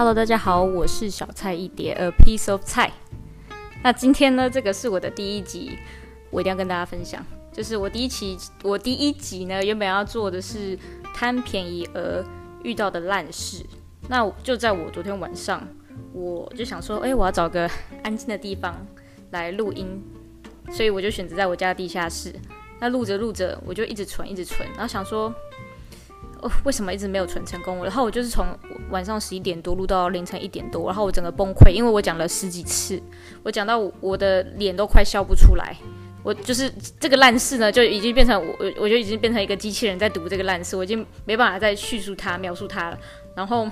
Hello，大家好，我是小菜一碟，A piece of 菜。那今天呢，这个是我的第一集，我一定要跟大家分享。就是我第一期，我第一集呢，原本要做的是贪便宜而遇到的烂事。那就在我昨天晚上，我就想说，哎，我要找个安静的地方来录音，所以我就选择在我家的地下室。那录着录着，我就一直存，一直存，然后想说。哦，为什么一直没有存成功？然后我就是从晚上十一点多录到凌晨一点多，然后我整个崩溃，因为我讲了十几次，我讲到我的脸都快笑不出来。我就是这个烂事呢，就已经变成我，我就已经变成一个机器人在读这个烂事，我已经没办法再叙述它、描述它了。然后。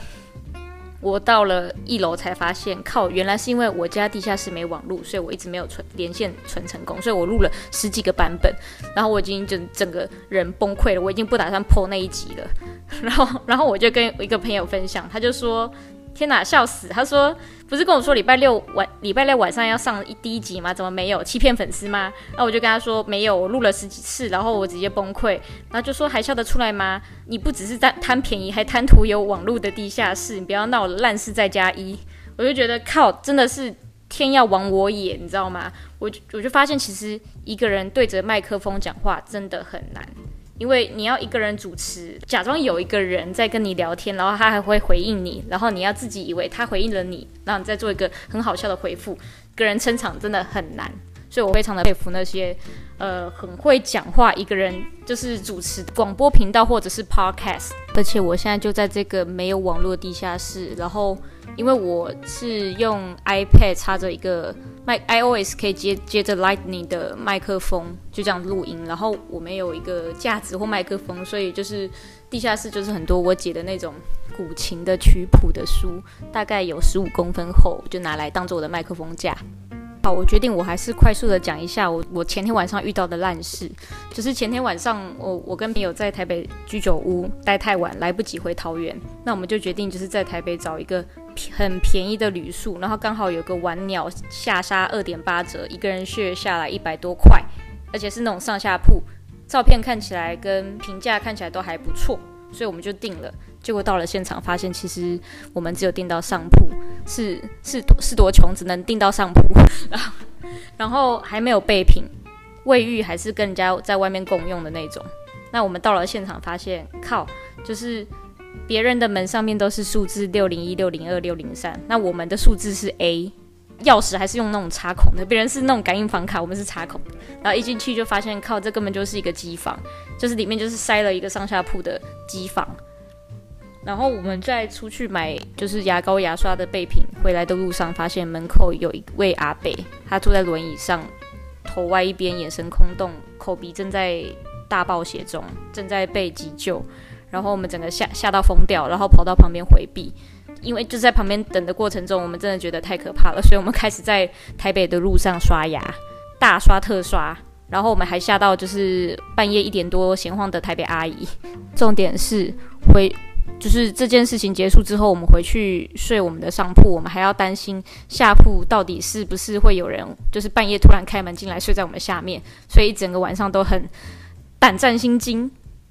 我到了一楼才发现，靠，原来是因为我家地下室没网络，所以我一直没有存连线存成功，所以我录了十几个版本，然后我已经整整个人崩溃了，我已经不打算破那一集了，然后然后我就跟一个朋友分享，他就说。天哪，笑死！他说不是跟我说礼拜六晚礼拜六晚上要上一第一集吗？怎么没有？欺骗粉丝吗？那我就跟他说没有，我录了十几次，然后我直接崩溃，然后就说还笑得出来吗？你不只是在贪便宜，还贪图有网络的地下室，你不要闹了，烂事再加一。我就觉得靠，真的是天要亡我也，你知道吗？我我就发现其实一个人对着麦克风讲话真的很难。因为你要一个人主持，假装有一个人在跟你聊天，然后他还会回应你，然后你要自己以为他回应了你，然后你再做一个很好笑的回复，个人撑场真的很难，所以我非常的佩服那些，呃，很会讲话一个人就是主持广播频道或者是 podcast，而且我现在就在这个没有网络地下室，然后因为我是用 iPad 插着一个。麦 iOS 可以接接着 Lightning 的麦克风，就这样录音。然后我没有一个架子或麦克风，所以就是地下室就是很多我姐的那种古琴的曲谱的书，大概有十五公分厚，就拿来当做我的麦克风架。我决定我还是快速的讲一下我我前天晚上遇到的烂事，就是前天晚上我我跟朋友在台北居酒屋待太晚，来不及回桃园，那我们就决定就是在台北找一个。很便宜的旅宿，然后刚好有个晚鸟下杀二点八折，一个人续下来一百多块，而且是那种上下铺，照片看起来跟评价看起来都还不错，所以我们就订了。结果到了现场，发现其实我们只有订到上铺，是是是多穷，只能订到上铺，然后然后还没有备品，卫浴还是跟人家在外面共用的那种。那我们到了现场，发现靠，就是。别人的门上面都是数字六零一、六零二、六零三，那我们的数字是 A，钥匙还是用那种插孔的，别人是那种感应房卡，我们是插孔。然后一进去就发现，靠，这根本就是一个机房，就是里面就是塞了一个上下铺的机房。然后我们再出去买就是牙膏、牙刷的备品，回来的路上发现门口有一位阿北，他坐在轮椅上，头歪一边，眼神空洞，口鼻正在大爆血中，正在被急救。然后我们整个吓吓到疯掉，然后跑到旁边回避，因为就在旁边等的过程中，我们真的觉得太可怕了，所以我们开始在台北的路上刷牙，大刷特刷，然后我们还吓到就是半夜一点多闲晃的台北阿姨。重点是回就是这件事情结束之后，我们回去睡我们的上铺，我们还要担心下铺到底是不是会有人就是半夜突然开门进来睡在我们下面，所以一整个晚上都很胆战心惊。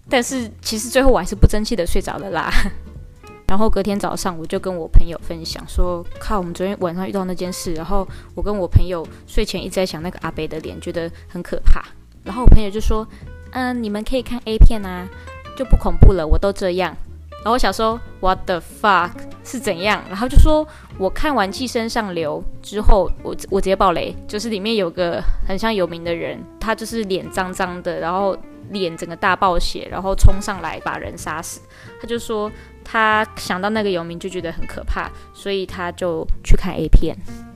但是其实最后我还是不争气的睡着了啦。然后隔天早上我就跟我朋友分享说，靠，我们昨天晚上遇到那件事。然后我跟我朋友睡前一直在想那个阿北的脸，觉得很可怕。然后我朋友就说，嗯，你们可以看 A 片啊，就不恐怖了，我都这样。然后我想说，What the fuck 是怎样？然后就说我看完《寄生上流》之后，我我直接爆雷，就是里面有个很像有名的人，他就是脸脏脏的，然后。脸整个大爆血，然后冲上来把人杀死。他就说他想到那个游民就觉得很可怕，所以他就去看 A 片。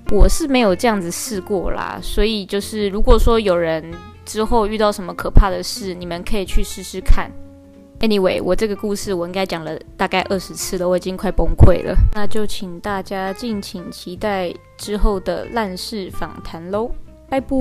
我是没有这样子试过啦，所以就是如果说有人之后遇到什么可怕的事，你们可以去试试看。Anyway，我这个故事我应该讲了大概二十次了，我已经快崩溃了。那就请大家敬请期待之后的烂事访谈喽，拜拜。